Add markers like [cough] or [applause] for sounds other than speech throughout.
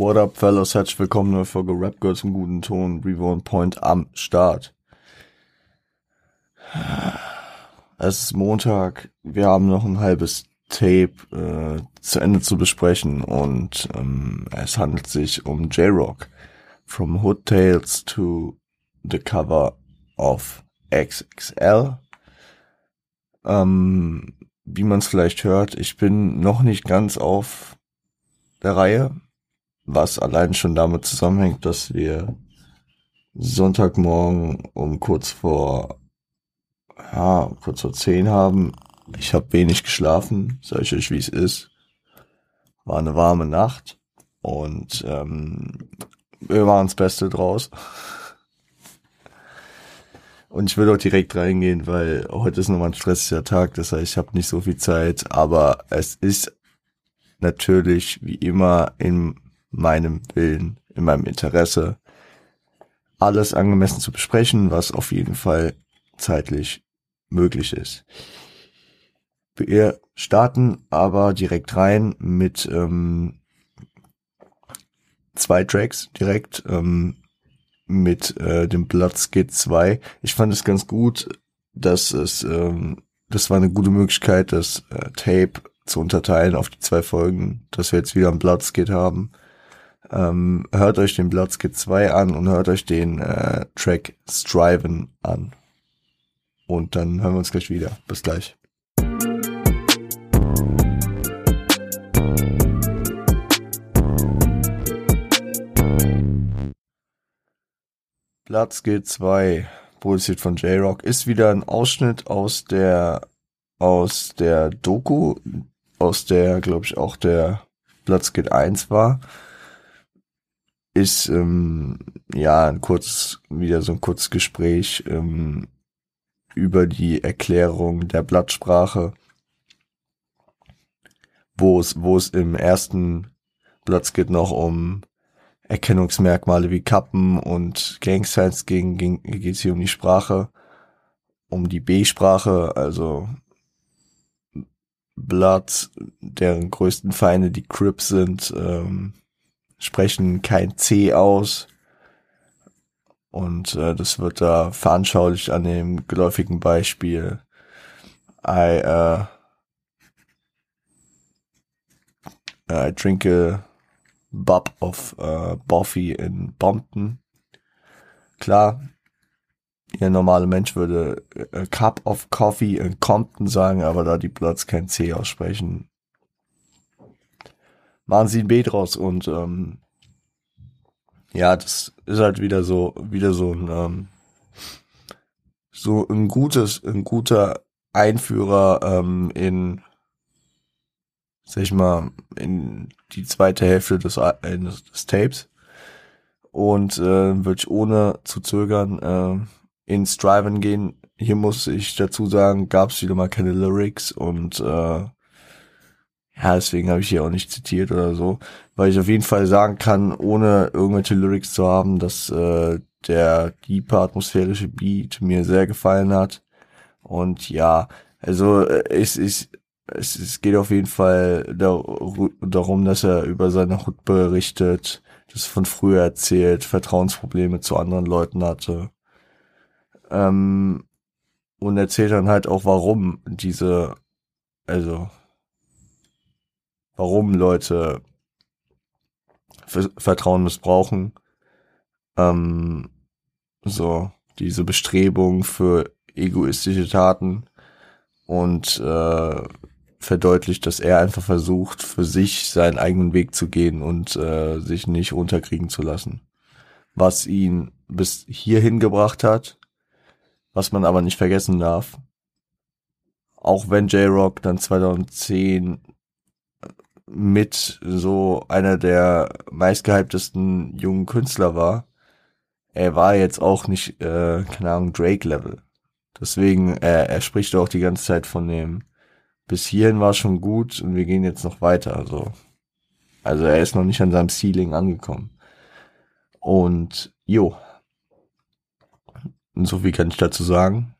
What up, fellas? Herzlich willkommen neue Folge Rap Girls im guten Ton. Reborn Point am Start. Es ist Montag. Wir haben noch ein halbes Tape äh, zu Ende zu besprechen und ähm, es handelt sich um J-Rock. From Hood Tales to the cover of XXL. Ähm, wie man es vielleicht hört, ich bin noch nicht ganz auf der Reihe, was allein schon damit zusammenhängt, dass wir Sonntagmorgen um kurz vor ja, kurz vor zehn haben. Ich habe wenig geschlafen, sag ich euch, wie es ist. War eine warme Nacht und ähm, wir waren das Beste draus. Und ich will auch direkt reingehen, weil heute ist nochmal ein stressiger Tag, das heißt, ich habe nicht so viel Zeit, aber es ist natürlich wie immer in meinem Willen, in meinem Interesse, alles angemessen zu besprechen, was auf jeden Fall zeitlich möglich ist. Wir starten aber direkt rein mit ähm, zwei Tracks direkt. Ähm, mit äh, dem Bloodskid 2. Ich fand es ganz gut, dass es, ähm, das war eine gute Möglichkeit, das äh, Tape zu unterteilen auf die zwei Folgen, dass wir jetzt wieder ein Bloodskid haben. Ähm, hört euch den Bloodskid 2 an und hört euch den äh, Track Striven an. Und dann hören wir uns gleich wieder. Bis gleich. Platz G2, produziert von J-Rock, ist wieder ein Ausschnitt aus der, aus der Doku, aus der, glaube ich, auch der geht 1 war. Ist, ähm, ja, ein kurzes, wieder so ein kurzes Gespräch, ähm, über die Erklärung der Blattsprache, wo es, wo es im ersten Platz geht noch um Erkennungsmerkmale wie Kappen und Gangsigns ging, ging, geht es hier um die Sprache, um die B-Sprache, also Blood, deren größten Feinde die Crips sind, ähm, sprechen kein C aus. Und äh, das wird da veranschaulicht an dem geläufigen Beispiel. I, uh, I drink a Bub of äh, Buffy in Bompton. Klar, ihr normale Mensch würde a Cup of Coffee in Compton sagen, aber da die Bloods kein C aussprechen, machen sie ein B draus und ähm, ja, das ist halt wieder so, wieder so ein ähm, so ein gutes, ein guter Einführer ähm, in sag ich mal, in die zweite Hälfte des, äh, des Tapes und äh, würde ich ohne zu zögern äh, ins Driven gehen. Hier muss ich dazu sagen, gab es wieder mal keine Lyrics und äh, ja, deswegen habe ich hier auch nicht zitiert oder so, weil ich auf jeden Fall sagen kann, ohne irgendwelche Lyrics zu haben, dass äh, der diepe atmosphärische Beat mir sehr gefallen hat. Und ja, also äh, es ist es, es geht auf jeden Fall darum, dass er über seine Hut berichtet, das von früher erzählt, Vertrauensprobleme zu anderen Leuten hatte. Ähm, und erzählt dann halt auch, warum diese, also, warum Leute Vertrauen missbrauchen. Ähm, so, diese Bestrebung für egoistische Taten und äh, verdeutlicht, dass er einfach versucht, für sich seinen eigenen Weg zu gehen und äh, sich nicht runterkriegen zu lassen. Was ihn bis hierhin gebracht hat, was man aber nicht vergessen darf. Auch wenn J-Rock dann 2010 mit so einer der meistgehyptesten jungen Künstler war, er war jetzt auch nicht, äh, keine Ahnung, Drake-Level. Deswegen, er, er spricht auch die ganze Zeit von dem bis hierhin war schon gut und wir gehen jetzt noch weiter. Also, also er ist noch nicht an seinem Ceiling angekommen. Und jo. Und so viel kann ich dazu sagen.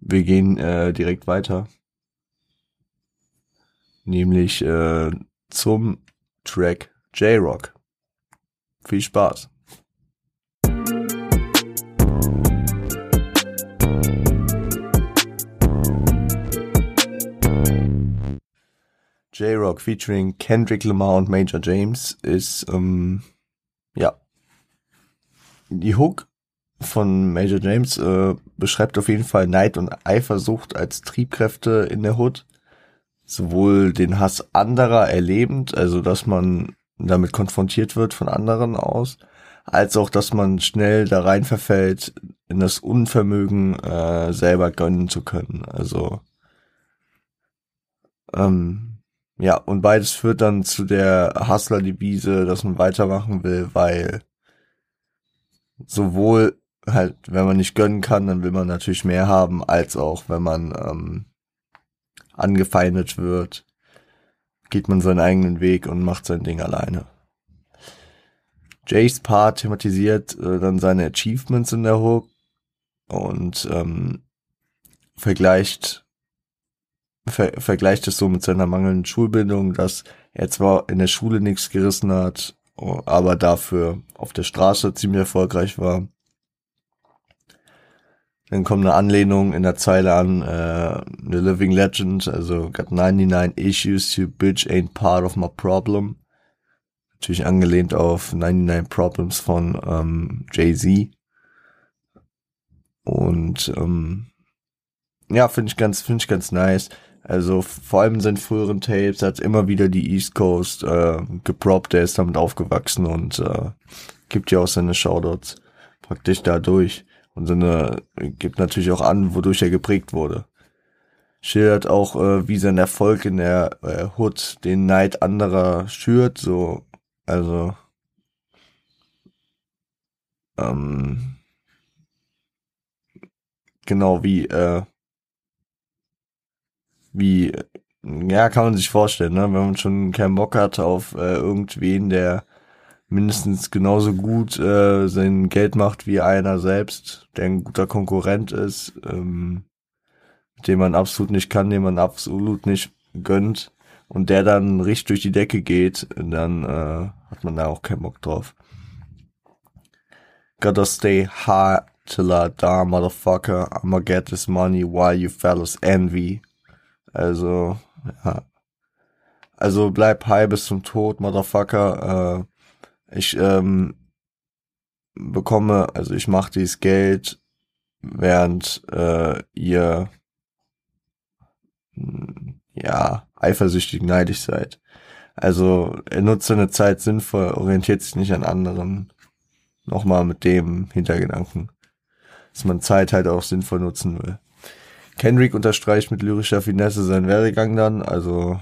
Wir gehen äh, direkt weiter. Nämlich äh, zum Track J-Rock. Viel Spaß. J-Rock featuring Kendrick Lamar und Major James ist, ähm, ja, die Hook von Major James äh, beschreibt auf jeden Fall Neid und Eifersucht als Triebkräfte in der Hood. Sowohl den Hass anderer erlebend, also dass man damit konfrontiert wird von anderen aus, als auch, dass man schnell da rein verfällt, in das Unvermögen äh, selber gönnen zu können. Also ähm, ja, und beides führt dann zu der Hustler-Devise, dass man weitermachen will, weil sowohl halt, wenn man nicht gönnen kann, dann will man natürlich mehr haben, als auch, wenn man ähm, angefeindet wird, geht man seinen eigenen Weg und macht sein Ding alleine. Jays Part thematisiert äh, dann seine Achievements in der Hook und ähm, vergleicht ver vergleicht es so mit seiner mangelnden Schulbildung, dass er zwar in der Schule nichts gerissen hat, aber dafür auf der Straße ziemlich erfolgreich war. Dann kommt eine Anlehnung in der Zeile an, äh, The Living Legend, also got 99 issues, you bitch ain't part of my problem. Natürlich angelehnt auf 99 Problems von ähm, Jay-Z. Und ähm, ja, finde ich ganz, finde ich ganz nice. Also vor allem in seinen früheren Tapes hat immer wieder die East Coast äh, geprobt, der ist damit aufgewachsen und äh, gibt ja auch seine Shoutouts praktisch dadurch. Und seine, gibt natürlich auch an, wodurch er geprägt wurde. Schildert auch, äh, wie sein Erfolg in der äh, Hood den Neid anderer schürt, so, also, ähm, genau wie, äh, wie, ja, kann man sich vorstellen, ne? wenn man schon keinen Bock hat auf äh, irgendwen, der mindestens genauso gut äh, sein Geld macht wie einer selbst, der ein guter Konkurrent ist, ähm, den man absolut nicht kann, den man absolut nicht gönnt und der dann richtig durch die Decke geht, dann äh, hat man da auch keinen Bock drauf. Gotta stay hard till I die, motherfucker. I'ma get this money while you fellas envy. Also, ja. Also bleib high bis zum Tod, Motherfucker. Äh, ich ähm, bekomme, also ich mache dieses Geld, während äh, ihr hm, ja eifersüchtig neidisch seid. Also er nutzt seine Zeit sinnvoll, orientiert sich nicht an anderen. Nochmal mit dem Hintergedanken, dass man Zeit halt auch sinnvoll nutzen will. Kendrick unterstreicht mit lyrischer Finesse seinen Werdegang dann, also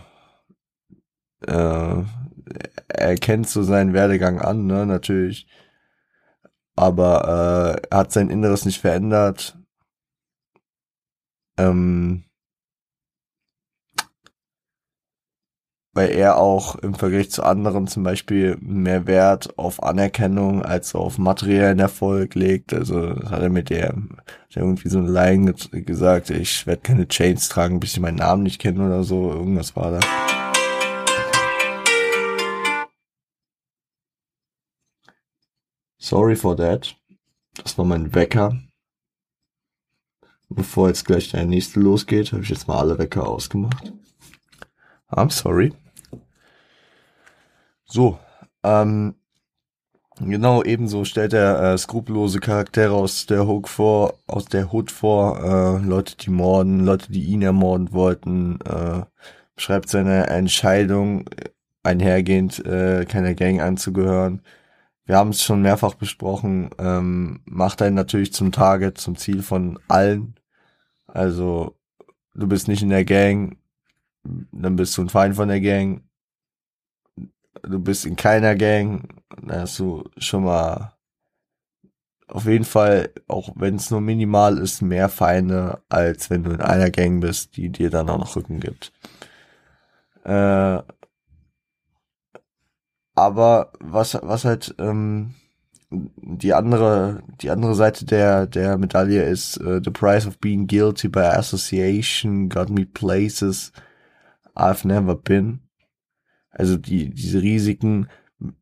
äh, er kennt so seinen Werdegang an, ne, natürlich. Aber äh, er hat sein Inneres nicht verändert. Ähm, weil er auch im Vergleich zu anderen zum Beispiel mehr Wert auf Anerkennung als auf materiellen Erfolg legt. Also das hat er mit der, irgendwie so eine Line gesagt, ich werde keine Chains tragen, bis ich meinen Namen nicht kenne oder so. Irgendwas war da. Sorry for that. Das war mein Wecker. Bevor jetzt gleich der nächste losgeht, habe ich jetzt mal alle Wecker ausgemacht. I'm sorry. So, ähm, genau ebenso stellt er äh, skrupellose Charaktere aus der Hook vor, aus der Hood vor, äh, Leute, die morden, Leute, die ihn ermorden wollten, äh, beschreibt seine Entscheidung einhergehend, äh, keiner Gang anzugehören. Wir haben es schon mehrfach besprochen, ähm, macht einen natürlich zum Target, zum Ziel von allen. Also, du bist nicht in der Gang, dann bist du ein Feind von der Gang du bist in keiner Gang, dann hast du schon mal auf jeden Fall, auch wenn es nur minimal ist, mehr Feinde, als wenn du in einer Gang bist, die dir dann auch noch Rücken gibt. Äh, aber was, was halt ähm, die andere, die andere Seite der, der Medaille ist, uh, the price of being guilty by association got me places I've never been. also die, diese Risiken,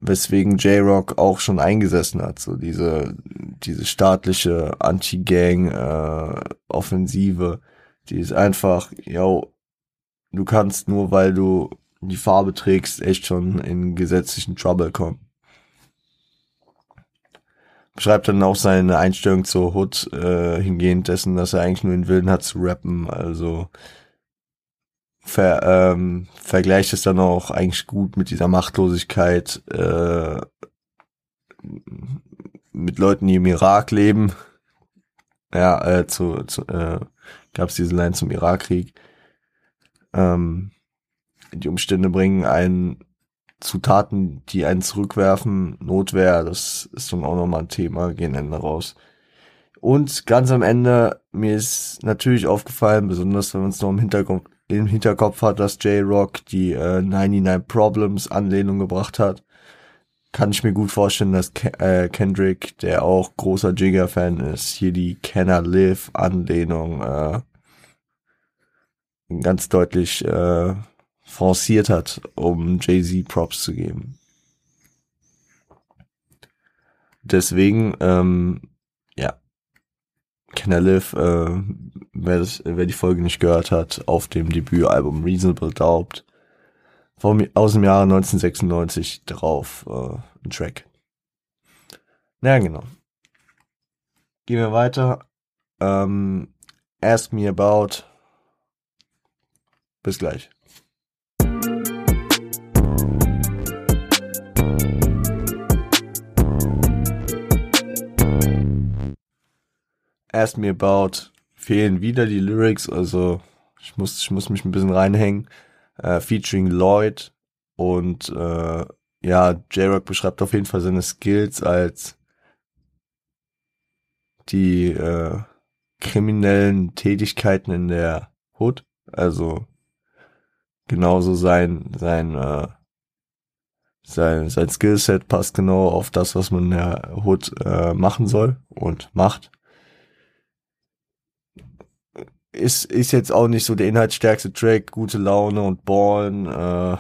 weswegen J-Rock auch schon eingesessen hat, so diese, diese staatliche Anti-Gang-Offensive, äh, die ist einfach, yo, du kannst nur, weil du die Farbe trägst, echt schon in gesetzlichen Trouble kommen. Beschreibt dann auch seine Einstellung zur Hood äh, hingehend dessen, dass er eigentlich nur den Willen hat zu rappen, also ver, ähm, vergleicht es dann auch eigentlich gut mit dieser Machtlosigkeit äh, mit Leuten, die im Irak leben. Ja, äh, zu, zu äh, gab es diese Line zum Irakkrieg. Ähm, die Umstände bringen einen zu Taten, die einen zurückwerfen, Notwehr, das ist dann auch nochmal ein Thema, gehen Ende raus. Und ganz am Ende, mir ist natürlich aufgefallen, besonders wenn man es noch im Hintergrund, im Hinterkopf hat, dass J-Rock die äh, 99 Problems Anlehnung gebracht hat, kann ich mir gut vorstellen, dass Ke äh, Kendrick, der auch großer Jigger-Fan ist, hier die Can I Live Anlehnung äh, ganz deutlich äh, forciert hat, um Jay-Z Props zu geben. Deswegen, ähm, ja, Can äh, wer, das, wer die Folge nicht gehört hat, auf dem Debütalbum Reasonable Doubt vom, aus dem Jahre 1996 drauf äh, ein Track. Na ja, genau. Gehen wir weiter. Ähm, Ask Me About. Bis gleich. Ask Me About fehlen wieder die Lyrics, also ich muss, ich muss mich ein bisschen reinhängen. Äh, featuring Lloyd und äh, ja, J-Rock beschreibt auf jeden Fall seine Skills als die äh, kriminellen Tätigkeiten in der Hood. Also genauso sein, sein, äh, sein, sein Skillset passt genau auf das, was man in der Hood äh, machen soll und macht ist, ist jetzt auch nicht so der inhaltsstärkste Track, gute Laune und Ballen, äh,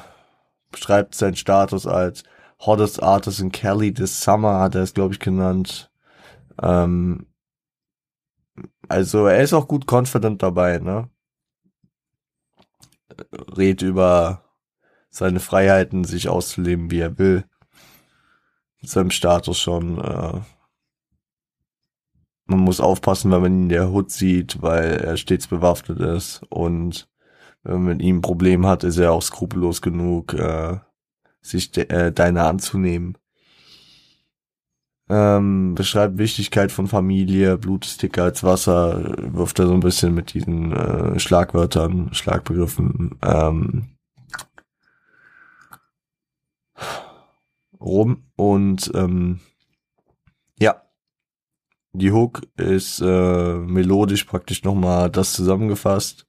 beschreibt seinen Status als Hottest Artist in Kelly this Summer, hat er es, glaube ich, genannt. Ähm, also er ist auch gut confident dabei, ne? Redet über seine Freiheiten, sich auszuleben, wie er will. Mit seinem Status schon äh, man muss aufpassen, wenn man ihn in der Hut sieht, weil er stets bewaffnet ist und wenn man mit ihm ein Problem hat, ist er auch skrupellos genug, äh, sich de äh, deine anzunehmen. Ähm, beschreibt Wichtigkeit von Familie, Blut ist dicker als Wasser, wirft er so ein bisschen mit diesen äh, Schlagwörtern, Schlagbegriffen ähm, rum und ähm, die Hook ist äh, melodisch praktisch nochmal das zusammengefasst.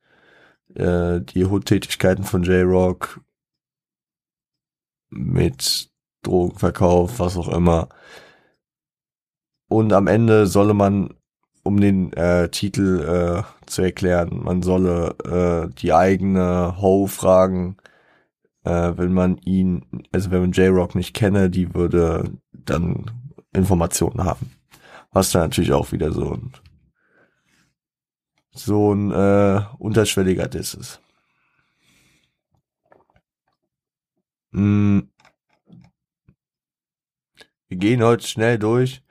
Äh, die Hood-Tätigkeiten von J-Rock mit Drogenverkauf, was auch immer. Und am Ende solle man, um den äh, Titel äh, zu erklären, man solle äh, die eigene Ho fragen, äh, wenn man ihn, also wenn man J-Rock nicht kenne, die würde dann Informationen haben. Was dann natürlich auch wieder so ein so ein äh, unterschwelliger Diss ist. Mm. Wir gehen heute schnell durch.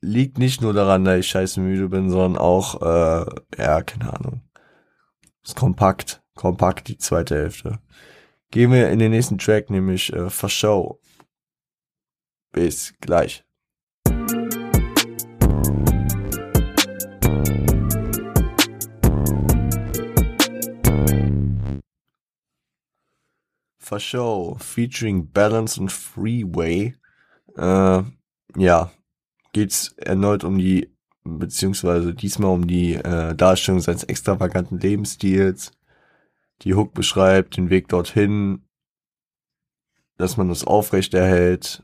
Liegt nicht nur daran, dass ich scheiße müde bin, sondern auch, äh, ja, keine Ahnung. Ist kompakt, kompakt die zweite Hälfte. Gehen wir in den nächsten Track, nämlich äh, For Show. Bis gleich. For Show featuring Balance und Freeway. Äh, ja, geht's erneut um die, beziehungsweise diesmal um die äh, Darstellung seines extravaganten Lebensstils. Die Hook beschreibt den Weg dorthin, dass man es aufrecht erhält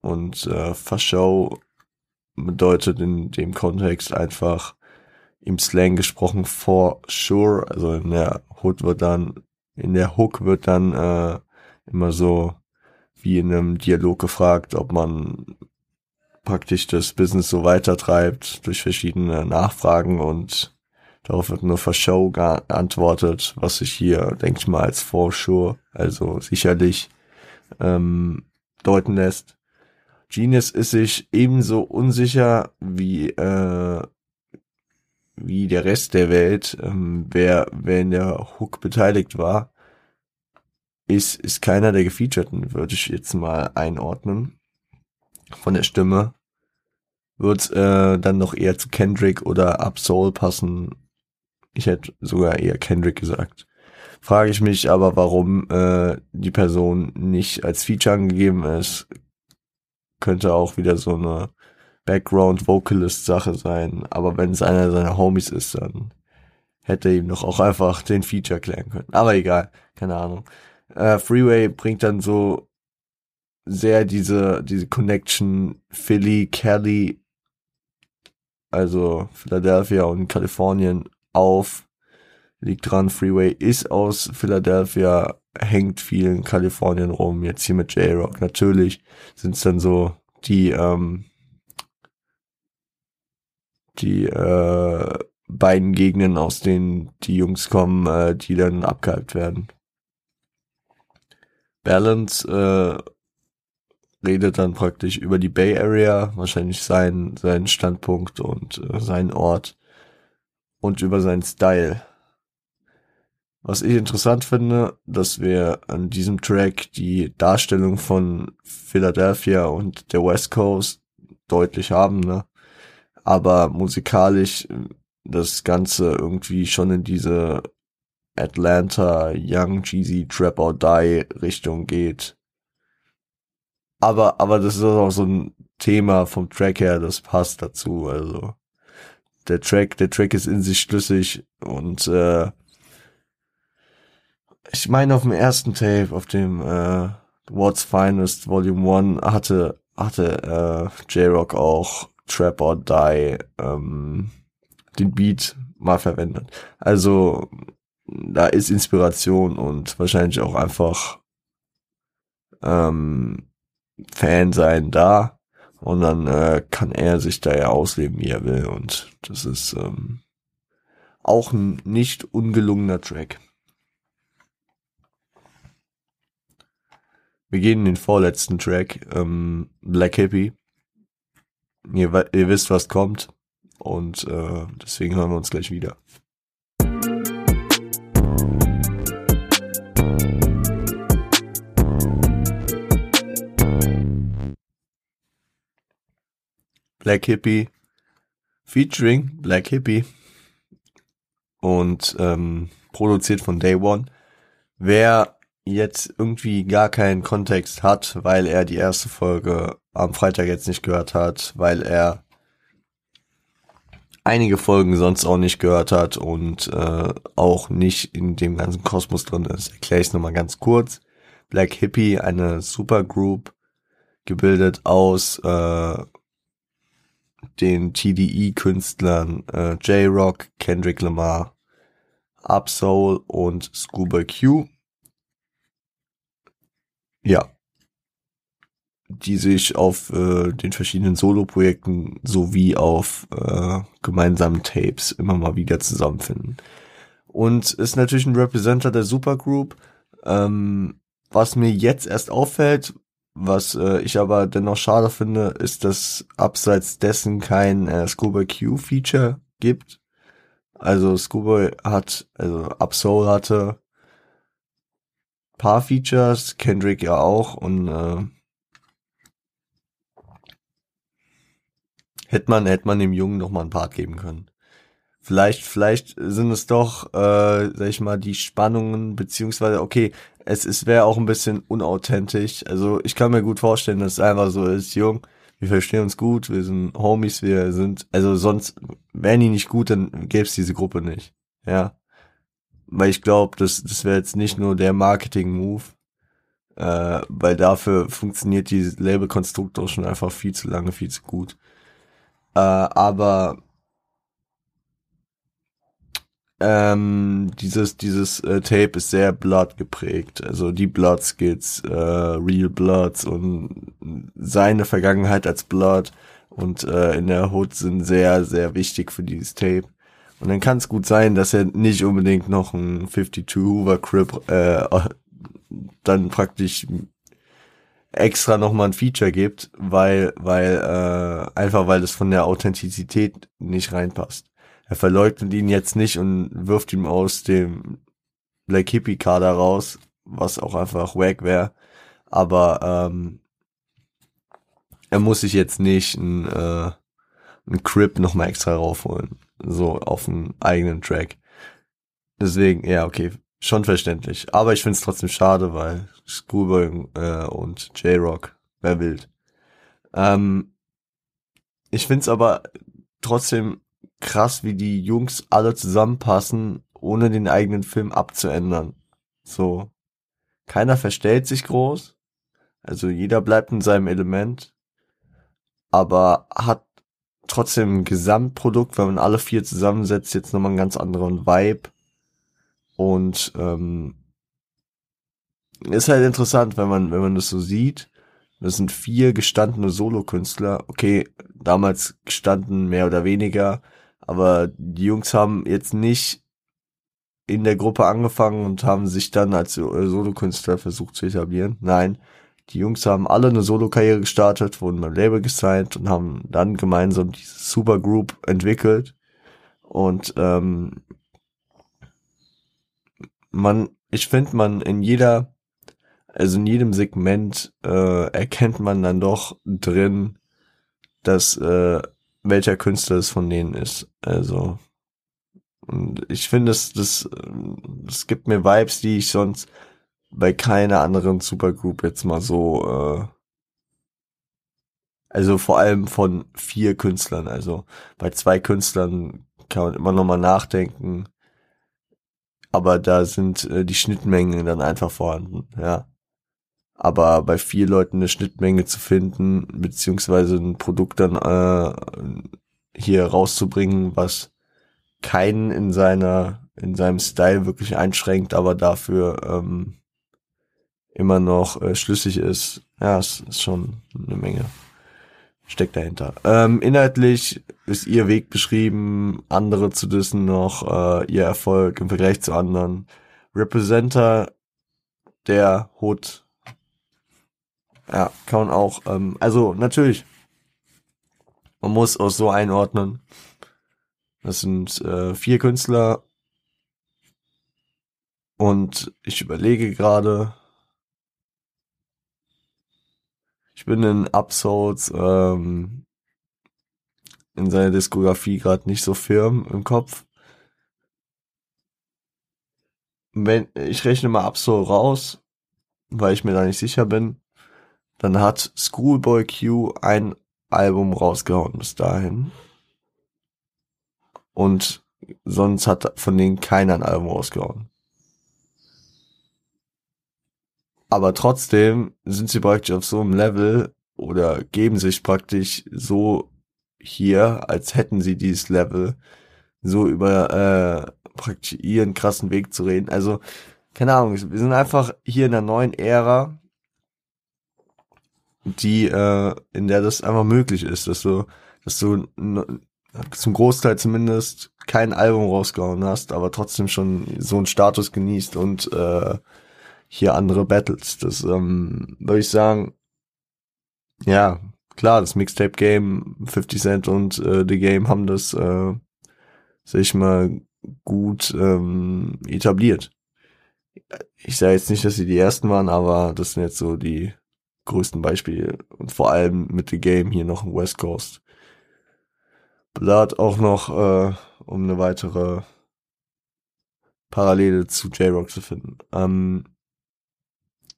und äh, Show bedeutet in dem Kontext einfach im Slang gesprochen for sure, also in der Hood wird dann in der Hook wird dann äh, immer so wie in einem Dialog gefragt, ob man praktisch das Business so weitertreibt durch verschiedene Nachfragen und darauf wird nur for show geantwortet, was sich hier, denke ich mal, als for also sicherlich ähm, deuten lässt. Genius ist sich ebenso unsicher wie äh, wie der Rest der Welt, ähm, wer, wer in der Hook beteiligt war, ist, ist keiner der Gefeaturten, würde ich jetzt mal einordnen. Von der Stimme wird äh, dann noch eher zu Kendrick oder Absol passen. Ich hätte sogar eher Kendrick gesagt. Frage ich mich aber, warum äh, die Person nicht als Feature angegeben ist. Könnte auch wieder so eine Background-Vocalist-Sache sein. Aber wenn es einer seiner Homies ist, dann hätte er ihm doch auch einfach den Feature klären können. Aber egal, keine Ahnung. Äh, Freeway bringt dann so sehr diese, diese Connection Philly, Cali, also Philadelphia und Kalifornien auf. Liegt dran, Freeway ist aus Philadelphia, hängt viel in Kalifornien rum, jetzt hier mit J-Rock. Natürlich sind es dann so die, ähm, die äh, beiden Gegenden, aus denen die Jungs kommen, äh, die dann abgehypt werden. Balance äh, redet dann praktisch über die Bay Area, wahrscheinlich sein, seinen Standpunkt und äh, seinen Ort und über seinen Style. Was ich interessant finde, dass wir an diesem Track die Darstellung von Philadelphia und der West Coast deutlich haben, ne? Aber musikalisch äh, das Ganze irgendwie schon in diese Atlanta Young Cheesy Trap or Die Richtung geht. Aber, aber das ist auch so ein Thema vom Track her, das passt dazu. Also der Track, der Track ist in sich schlüssig und äh, ich meine auf dem ersten Tape, auf dem äh, What's Finest Volume 1 hatte hatte äh, J-Rock auch Trap or Die ähm, den Beat mal verwendet. Also da ist Inspiration und wahrscheinlich auch einfach ähm, Fan sein da und dann äh, kann er sich da ja ausleben, wie er will und das ist ähm, auch ein nicht ungelungener Track. Wir gehen in den vorletzten Track, ähm, Black Hippie. Ihr, ihr wisst, was kommt. Und äh, deswegen hören wir uns gleich wieder. Black Hippie featuring Black Hippie und ähm, produziert von Day One. Wer jetzt irgendwie gar keinen Kontext hat, weil er die erste Folge am Freitag jetzt nicht gehört hat, weil er einige Folgen sonst auch nicht gehört hat und äh, auch nicht in dem ganzen Kosmos drin ist, erkläre ich es nochmal ganz kurz. Black Hippie, eine Supergroup, gebildet aus äh, den TDE-Künstlern äh, J-Rock, Kendrick Lamar, Upsoul und Scuba Q. Ja, die sich auf äh, den verschiedenen Solo-Projekten sowie auf äh, gemeinsamen Tapes immer mal wieder zusammenfinden. Und ist natürlich ein Representer der Supergroup. Ähm, was mir jetzt erst auffällt, was äh, ich aber dennoch schade finde, ist, dass abseits dessen kein äh, Scuba Q-Feature gibt. Also Scuba hat, also Upsoul hatte paar Features, Kendrick ja auch und äh, hätte man, hätte man dem Jungen noch mal einen Part geben können. Vielleicht, vielleicht sind es doch, äh, sag ich mal, die Spannungen, beziehungsweise, okay, es, es wäre auch ein bisschen unauthentisch. Also ich kann mir gut vorstellen, dass es einfach so ist, Jung, wir verstehen uns gut, wir sind Homies, wir sind, also sonst wären die nicht gut, dann gäbe es diese Gruppe nicht. Ja. Weil ich glaube, das, das wäre jetzt nicht nur der Marketing-Move, äh, weil dafür funktioniert dieses Label-Konstrukt auch schon einfach viel zu lange, viel zu gut. Äh, aber ähm, dieses dieses äh, Tape ist sehr Blood geprägt. Also die Blood Skits, äh, Real Bloods und seine Vergangenheit als Blood und äh, in der Hood sind sehr sehr wichtig für dieses Tape. Und dann kann es gut sein, dass er nicht unbedingt noch ein 52 Hoover Crip äh, [laughs] dann praktisch extra nochmal ein Feature gibt, weil, weil, äh, einfach weil das von der Authentizität nicht reinpasst. Er verleugnet ihn jetzt nicht und wirft ihm aus dem Black Hippie Kader raus, was auch einfach wack wäre. Aber ähm, er muss sich jetzt nicht ein, äh, ein Crip nochmal extra raufholen. So auf dem eigenen Track. Deswegen, ja, okay, schon verständlich. Aber ich find's trotzdem schade, weil Schoolboy äh, und J-Rock, wer wild. Ähm, ich find's aber trotzdem krass, wie die Jungs alle zusammenpassen, ohne den eigenen Film abzuändern. So. Keiner verstellt sich groß. Also jeder bleibt in seinem Element. Aber hat trotzdem ein Gesamtprodukt, wenn man alle vier zusammensetzt, jetzt nochmal einen ganz anderen Vibe. Und ähm, ist halt interessant, wenn man, wenn man das so sieht. Das sind vier gestandene Solokünstler. Okay, damals gestanden mehr oder weniger, aber die Jungs haben jetzt nicht in der Gruppe angefangen und haben sich dann als Solokünstler versucht zu etablieren. Nein, die Jungs haben alle eine Solo-Karriere gestartet, wurden beim Label gesigned und haben dann gemeinsam diese Supergroup entwickelt. Und ähm, man, ich finde, man in jeder, also in jedem Segment äh, erkennt man dann doch drin, dass äh, welcher Künstler es von denen ist. Also und ich finde, das, das, das gibt mir Vibes, die ich sonst bei keiner anderen Supergroup jetzt mal so, äh, also vor allem von vier Künstlern. Also bei zwei Künstlern kann man immer noch mal nachdenken, aber da sind äh, die Schnittmengen dann einfach vorhanden, ja. Aber bei vier Leuten eine Schnittmenge zu finden, beziehungsweise ein Produkt dann äh, hier rauszubringen, was keinen in seiner, in seinem Style wirklich einschränkt, aber dafür ähm, immer noch äh, schlüssig ist, ja, es ist schon eine Menge steckt dahinter. Ähm, inhaltlich ist ihr Weg beschrieben, andere zu dissen noch, äh, ihr Erfolg im Vergleich zu anderen. Representer der Hood. Ja, kann man auch, ähm, also natürlich, man muss auch so einordnen. Das sind äh, vier Künstler und ich überlege gerade, Ich bin in Upsolds ähm, in seiner Diskografie gerade nicht so firm im Kopf. Wenn ich rechne mal Upsoul raus, weil ich mir da nicht sicher bin, dann hat Schoolboy Q ein Album rausgehauen bis dahin. Und sonst hat von denen keiner ein Album rausgehauen. aber trotzdem sind sie praktisch auf so einem Level oder geben sich praktisch so hier, als hätten sie dieses Level, so über äh, praktisch ihren krassen Weg zu reden. Also, keine Ahnung, wir sind einfach hier in einer neuen Ära, die, äh, in der das einfach möglich ist, dass du, dass du zum Großteil zumindest kein Album rausgehauen hast, aber trotzdem schon so einen Status genießt und äh, hier andere Battles. Das ähm, würde ich sagen, ja, klar, das Mixtape-Game, 50 Cent und äh, The Game haben das, äh, sag ich mal, gut ähm, etabliert. Ich sage jetzt nicht, dass sie die ersten waren, aber das sind jetzt so die größten Beispiele. Und vor allem mit The Game hier noch im West Coast. Blood auch noch, äh, um eine weitere Parallele zu J-Rock zu finden. Ähm,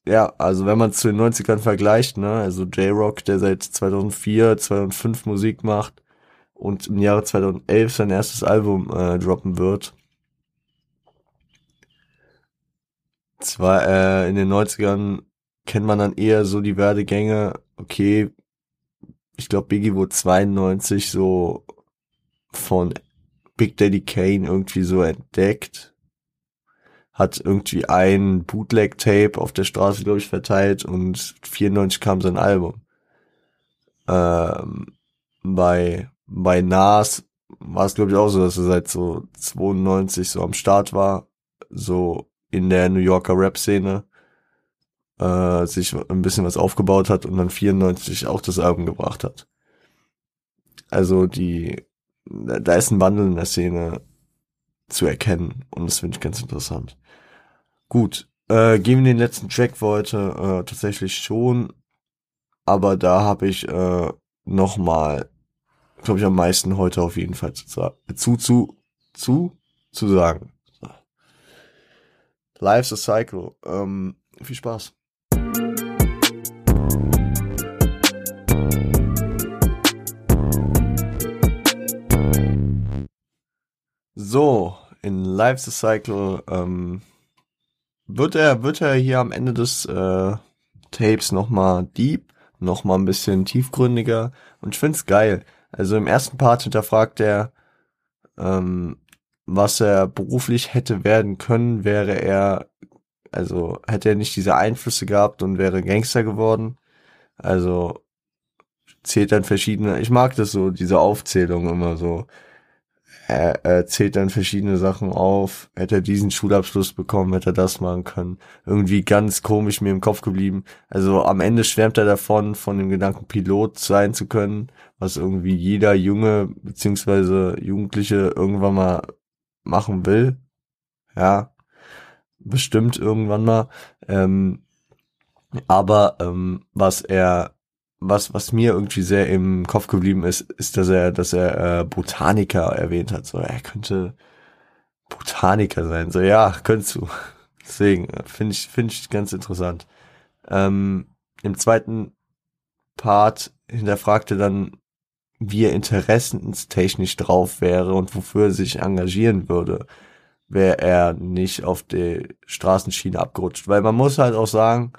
ja, also wenn man zu den 90ern vergleicht, ne, also J-Rock, der seit 2004, 2005 Musik macht und im Jahre 2011 sein erstes Album äh, droppen wird. Zwar äh, in den 90ern kennt man dann eher so die Werdegänge, okay, ich glaube Biggie wurde 92 so von Big Daddy Kane irgendwie so entdeckt, hat irgendwie ein Bootleg-Tape auf der Straße, glaube ich, verteilt und 94 kam sein Album. Ähm, bei, bei Nas war es, glaube ich, auch so, dass er seit so 92 so am Start war, so in der New Yorker Rap-Szene, äh, sich ein bisschen was aufgebaut hat und dann 94 auch das Album gebracht hat. Also die, da ist ein Wandel in der Szene zu erkennen und das finde ich ganz interessant. Gut, äh, gehen wir den letzten Track für heute äh, tatsächlich schon, aber da habe ich äh, noch mal, glaube ich, am meisten heute auf jeden Fall zu, zu, zu, zu, zu sagen. Life's a Cycle. Ähm, viel Spaß. So, in Life's a Cycle ähm, wird er wird er hier am Ende des äh, Tapes nochmal deep, nochmal ein bisschen tiefgründiger und ich find's geil. Also im ersten Part hinterfragt er, ähm, was er beruflich hätte werden können, wäre er, also hätte er nicht diese Einflüsse gehabt und wäre Gangster geworden. Also zählt dann verschiedene, ich mag das so, diese Aufzählung immer so er, er zählt dann verschiedene Sachen auf. Hätte er diesen Schulabschluss bekommen, hätte er das machen können. Irgendwie ganz komisch mir im Kopf geblieben. Also am Ende schwärmt er davon, von dem Gedanken Pilot sein zu können, was irgendwie jeder Junge beziehungsweise Jugendliche irgendwann mal machen will. Ja, bestimmt irgendwann mal. Ähm, aber ähm, was er was, was mir irgendwie sehr im Kopf geblieben ist, ist, dass er, dass er äh, Botaniker erwähnt hat. So, er könnte Botaniker sein. So, ja, könntest du. [laughs] Deswegen äh, finde ich, finde ich ganz interessant. Ähm, Im zweiten Part hinterfragte dann, wie er interessenstechnisch drauf wäre und wofür er sich engagieren würde, wäre er nicht auf die Straßenschiene abgerutscht. Weil man muss halt auch sagen,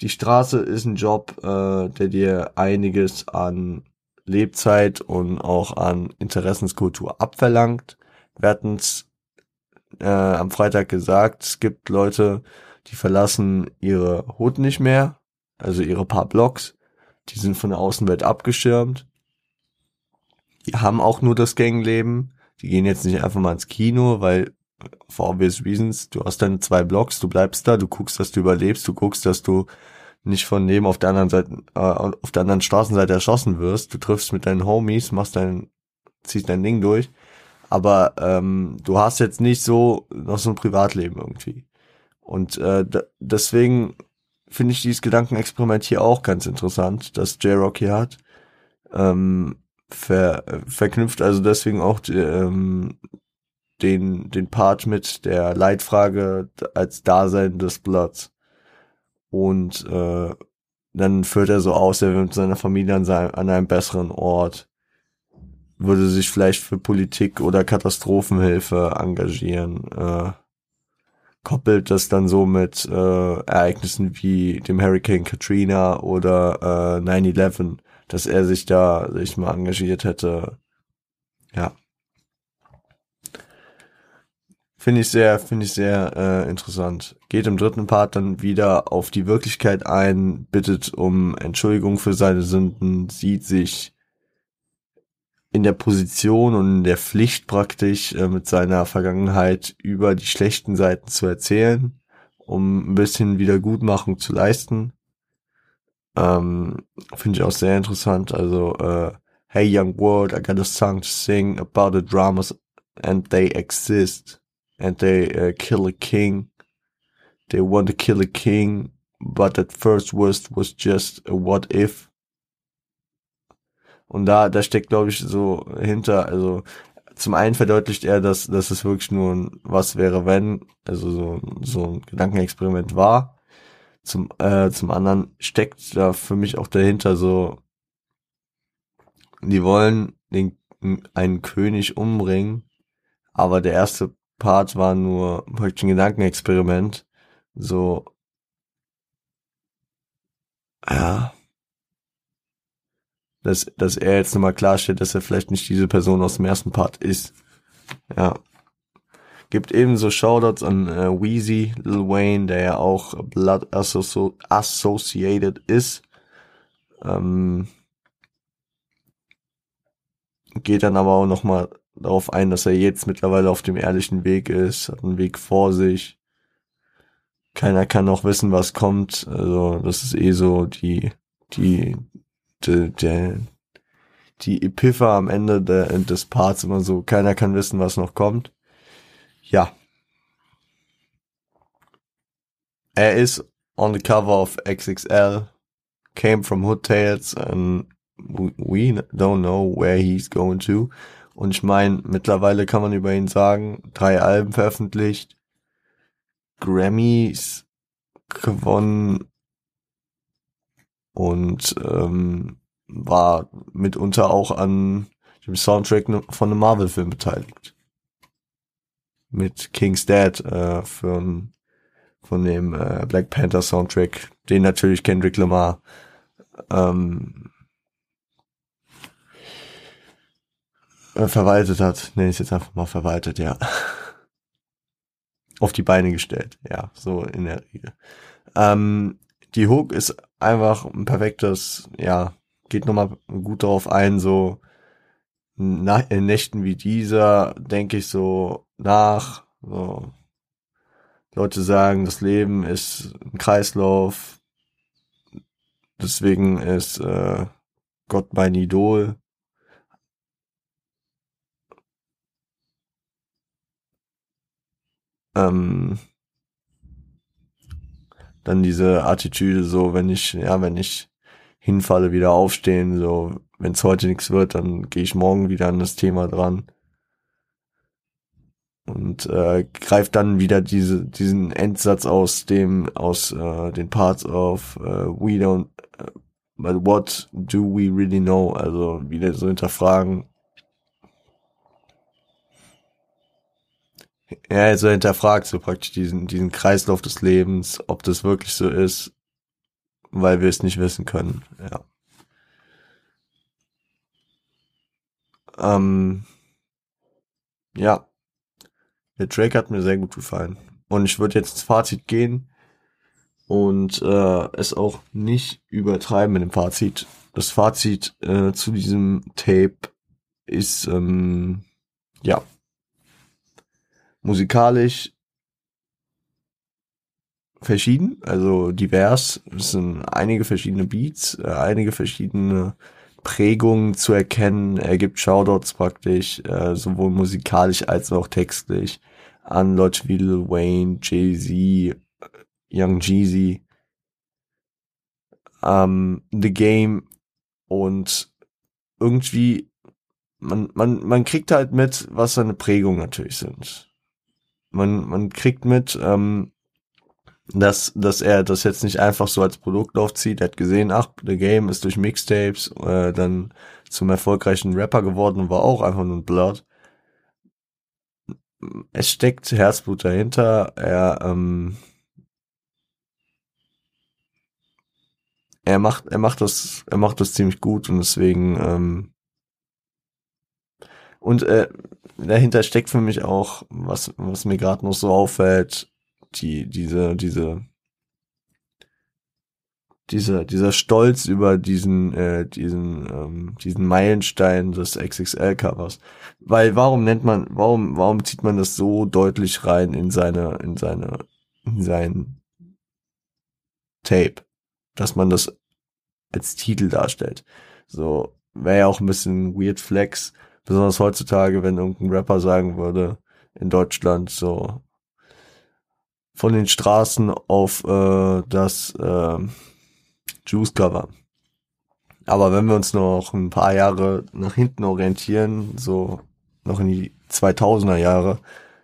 die Straße ist ein Job, äh, der dir einiges an Lebzeit und auch an Interessenskultur abverlangt. Wir hatten es äh, am Freitag gesagt, es gibt Leute, die verlassen ihre Hut nicht mehr, also ihre paar Blocks, die sind von der Außenwelt abgeschirmt. Die haben auch nur das Gangleben. Die gehen jetzt nicht einfach mal ins Kino, weil for obvious reasons, du hast deine zwei Blocks, du bleibst da, du guckst, dass du überlebst, du guckst, dass du nicht von neben auf der anderen Seite, äh, auf der anderen Straßenseite erschossen wirst. Du triffst mit deinen Homies, machst dein, ziehst dein Ding durch. Aber ähm, du hast jetzt nicht so noch so ein Privatleben irgendwie. Und äh, deswegen finde ich dieses Gedankenexperiment hier auch ganz interessant, das J-Rock hier hat. Ähm, ver, verknüpft also deswegen auch die, ähm, den, den Part mit der Leitfrage als Dasein des Bloods. Und äh, dann führt er so aus, er wäre mit seiner Familie an, seinem, an einem besseren Ort, würde sich vielleicht für Politik oder Katastrophenhilfe engagieren, äh, koppelt das dann so mit äh, Ereignissen wie dem Hurricane Katrina oder äh, 9-11, dass er sich da sich mal engagiert hätte. Ja. Finde ich sehr, finde ich sehr äh, interessant. Geht im dritten Part dann wieder auf die Wirklichkeit ein, bittet um Entschuldigung für seine Sünden, sieht sich in der Position und in der Pflicht praktisch äh, mit seiner Vergangenheit über die schlechten Seiten zu erzählen, um ein bisschen Wiedergutmachung zu leisten. Ähm, Finde ich auch sehr interessant. Also, äh, hey young world, I got a song to sing about the dramas and they exist and they uh, kill a king. They want to kill a king, but at first was was just a what if. Und da, da steckt, glaube ich, so hinter, also zum einen verdeutlicht er, dass, dass es wirklich nur ein Was wäre, wenn, also so, so ein Gedankenexperiment war. Zum, äh, zum anderen steckt da für mich auch dahinter so, die wollen den, einen König umbringen, aber der erste Part war nur wirklich ein Gedankenexperiment. So, ja, dass, dass er jetzt nochmal klarstellt, dass er vielleicht nicht diese Person aus dem ersten Part ist. Ja. Gibt ebenso Shoutouts an äh, Wheezy, Lil Wayne, der ja auch Blood Associ Associated ist. Ähm, geht dann aber auch nochmal darauf ein, dass er jetzt mittlerweile auf dem ehrlichen Weg ist, hat einen Weg vor sich. Keiner kann noch wissen, was kommt. Also das ist eh so die die die, die, die Epipha am Ende de, des Parts immer so. Keiner kann wissen, was noch kommt. Ja. Er ist on the cover of XXL, came from Hood Tales and we don't know where he's going to. Und ich meine, mittlerweile kann man über ihn sagen, drei Alben veröffentlicht, Grammys gewonnen und ähm, war mitunter auch an dem Soundtrack von einem Marvel-Film beteiligt. Mit King's Dad äh, von, von dem äh, Black Panther Soundtrack, den natürlich Kendrick Lamar ähm, verwaltet hat. Nenne ich jetzt einfach mal verwaltet, ja. Auf die Beine gestellt, ja, so in der Regel. Ähm, die Hook ist einfach ein perfektes, ja, geht nochmal gut darauf ein, so nach, in Nächten wie dieser denke ich so nach, so Leute sagen, das Leben ist ein Kreislauf, deswegen ist äh, Gott mein Idol. Ähm, dann diese Attitüde, so wenn ich, ja, wenn ich hinfalle, wieder aufstehen, so wenn es heute nichts wird, dann gehe ich morgen wieder an das Thema dran. Und äh, greift dann wieder diese diesen Endsatz aus dem aus äh, den Parts of uh, we don't uh, but what do we really know? Also wieder so hinterfragen ja also hinterfragt so praktisch diesen diesen Kreislauf des Lebens ob das wirklich so ist weil wir es nicht wissen können ja ähm, ja der Track hat mir sehr gut gefallen. Und ich würde jetzt ins Fazit gehen und äh, es auch nicht übertreiben mit dem Fazit. Das Fazit äh, zu diesem Tape ist ähm, ja musikalisch verschieden, also divers. Es sind einige verschiedene Beats, äh, einige verschiedene Prägungen zu erkennen. Er gibt Shoutouts praktisch, äh, sowohl musikalisch als auch textlich, an Leute wie Lil Wayne, Jay-Z, Young Jeezy, ähm, The Game und irgendwie, man, man, man kriegt halt mit, was seine Prägungen natürlich sind. Man, man kriegt mit, ähm, dass, dass er das jetzt nicht einfach so als Produkt aufzieht. Er hat gesehen, ach, The Game ist durch Mixtapes äh, dann zum erfolgreichen Rapper geworden und war auch einfach nur ein Blood. Es steckt Herzblut dahinter. Er, ähm, er macht, er macht das, er macht das ziemlich gut und deswegen, ähm, und äh, dahinter steckt für mich auch, was, was mir gerade noch so auffällt, die, diese, diese, dieser, dieser Stolz über diesen, äh, diesen, ähm, diesen Meilenstein des XXL-Covers. Weil warum nennt man, warum, warum zieht man das so deutlich rein in seine, in seine, in sein Tape, dass man das als Titel darstellt. So, wäre ja auch ein bisschen weird flex, besonders heutzutage, wenn irgendein Rapper sagen würde, in Deutschland so, von den Straßen auf äh, das äh, Juice Cover. Aber wenn wir uns noch ein paar Jahre nach hinten orientieren, so noch in die 2000er Jahre,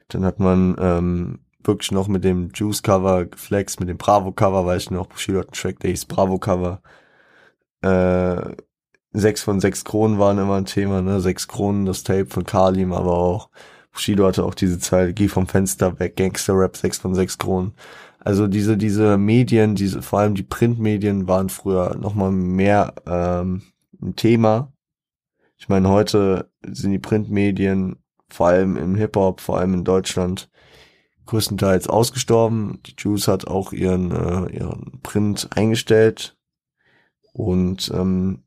dann hat man ähm, wirklich noch mit dem Juice Cover geflext, mit dem Bravo Cover, weiß ich noch, hat einen Track, der hieß Bravo Cover. Äh, sechs von sechs Kronen waren immer ein Thema, ne? Sechs Kronen, das Tape von Kalim, aber auch Bushido hatte auch diese Zeit, geh vom Fenster weg, Gangster Rap, 6 von 6 Kronen. Also diese, diese Medien, diese, vor allem die Printmedien waren früher nochmal mehr ähm, ein Thema. Ich meine, heute sind die Printmedien vor allem im Hip-Hop, vor allem in Deutschland, größtenteils ausgestorben. Die Juice hat auch ihren, äh, ihren Print eingestellt und ähm,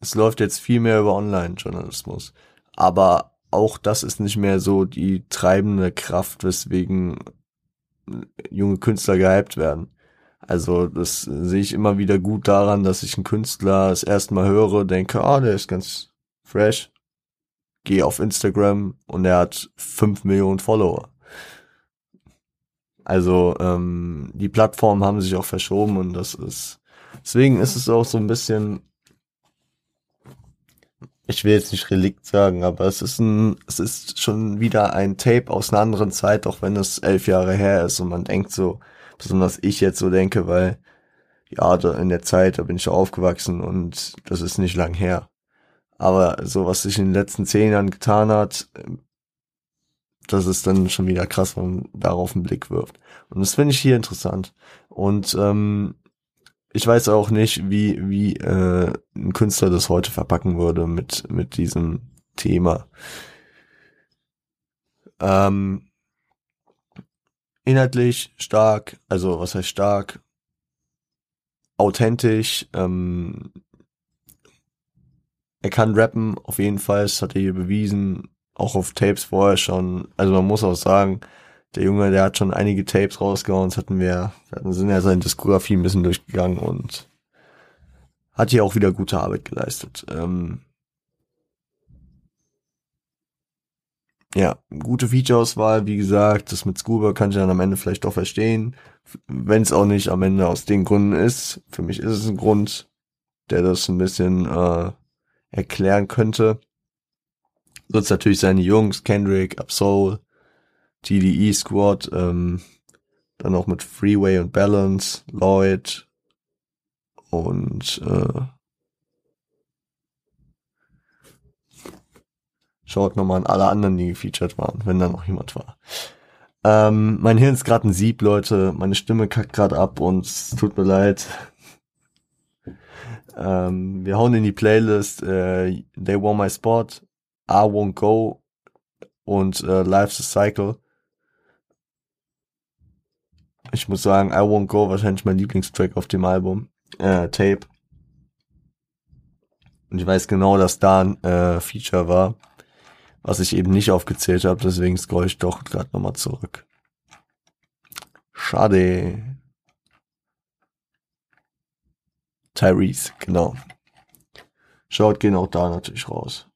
es läuft jetzt viel mehr über Online-Journalismus. Aber auch das ist nicht mehr so die treibende Kraft, weswegen junge Künstler gehypt werden. Also das sehe ich immer wieder gut daran, dass ich einen Künstler das erste Mal höre, denke, ah, der ist ganz fresh, gehe auf Instagram und er hat fünf Millionen Follower. Also ähm, die Plattformen haben sich auch verschoben und das ist deswegen ist es auch so ein bisschen ich will jetzt nicht Relikt sagen, aber es ist ein, es ist schon wieder ein Tape aus einer anderen Zeit, auch wenn es elf Jahre her ist und man denkt so, besonders ich jetzt so denke, weil ja, da in der Zeit, da bin ich aufgewachsen und das ist nicht lang her. Aber so, was sich in den letzten zehn Jahren getan hat, das ist dann schon wieder krass, wenn man darauf einen Blick wirft. Und das finde ich hier interessant. Und ähm, ich weiß auch nicht, wie, wie äh, ein Künstler das heute verpacken würde mit, mit diesem Thema. Ähm, inhaltlich stark, also was heißt stark? Authentisch, ähm, er kann rappen, auf jeden Fall, das hat er hier bewiesen, auch auf Tapes vorher schon. Also man muss auch sagen, der Junge, der hat schon einige Tapes rausgehauen, das hatten wir, wir sind ja seine Diskografie ein bisschen durchgegangen und hat hier auch wieder gute Arbeit geleistet. Ähm, ja, gute Feature-Auswahl, wie gesagt, das mit Scuba kann ich dann am Ende vielleicht doch verstehen, wenn es auch nicht am Ende aus den Gründen ist. Für mich ist es ein Grund, der das ein bisschen äh, erklären könnte. Sonst natürlich seine Jungs, Kendrick, Absol, TDE Squad, ähm, dann auch mit Freeway und Balance, Lloyd und äh, schaut nochmal an alle anderen, die gefeatured waren, wenn da noch jemand war. Ähm, mein Hirn ist gerade ein Sieb, Leute. Meine Stimme kackt gerade ab und es tut mir leid. ähm, wir hauen in die Playlist äh, They Want My Spot, I Won't Go und äh, Life's a Cycle. Ich muss sagen, I Won't Go wahrscheinlich mein Lieblingstrack auf dem Album, äh, Tape. Und ich weiß genau, dass da ein äh, Feature war, was ich eben nicht aufgezählt habe, deswegen scroll ich doch gerade nochmal zurück. Schade. Tyrese, genau. Schaut gehen auch da natürlich raus.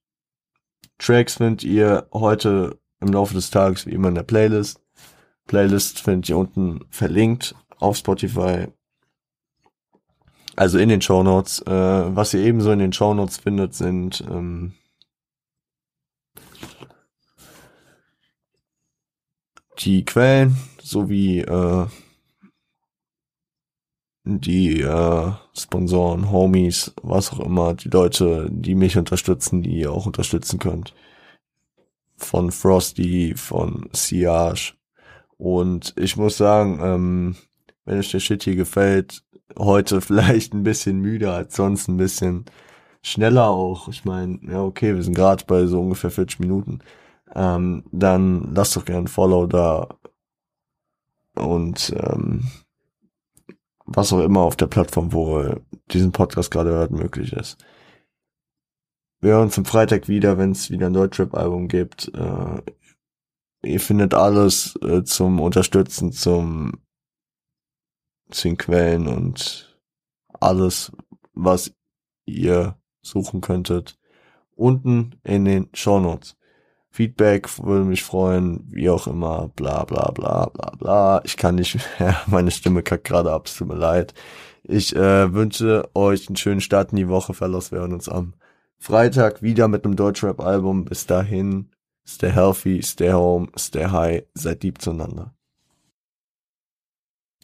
Tracks findet ihr heute im Laufe des Tages wie immer in der Playlist. Playlist findet ihr unten verlinkt auf Spotify. Also in den Show Notes. Äh, was ihr ebenso in den Show Notes findet, sind ähm, die Quellen sowie äh, die äh, Sponsoren, Homies, was auch immer, die Leute, die mich unterstützen, die ihr auch unterstützen könnt. Von Frosty, von Siage. Und ich muss sagen, ähm, wenn euch der Shit hier gefällt, heute [laughs] vielleicht ein bisschen müder als sonst, ein bisschen schneller auch. Ich meine, ja okay, wir sind gerade bei so ungefähr 40 Minuten. Ähm, dann lasst doch gerne ein Follow da. Und ähm, was auch immer auf der Plattform, wo ihr diesen Podcast gerade hört, möglich ist. Wir hören uns am Freitag wieder, wenn es wieder ein Deutschrap-Album gibt. Äh, ihr findet alles äh, zum Unterstützen, zum zu den Quellen und alles, was ihr suchen könntet, unten in den Show Notes. Feedback würde mich freuen, wie auch immer, bla bla bla bla bla. Ich kann nicht mehr, [laughs] meine Stimme kackt gerade ab, es tut mir leid. Ich äh, wünsche euch einen schönen Start in die Woche, Fellows. Wir hören uns am Freitag wieder mit einem Deutschrap-Album. Bis dahin, stay healthy, stay home, stay high, seid lieb zueinander.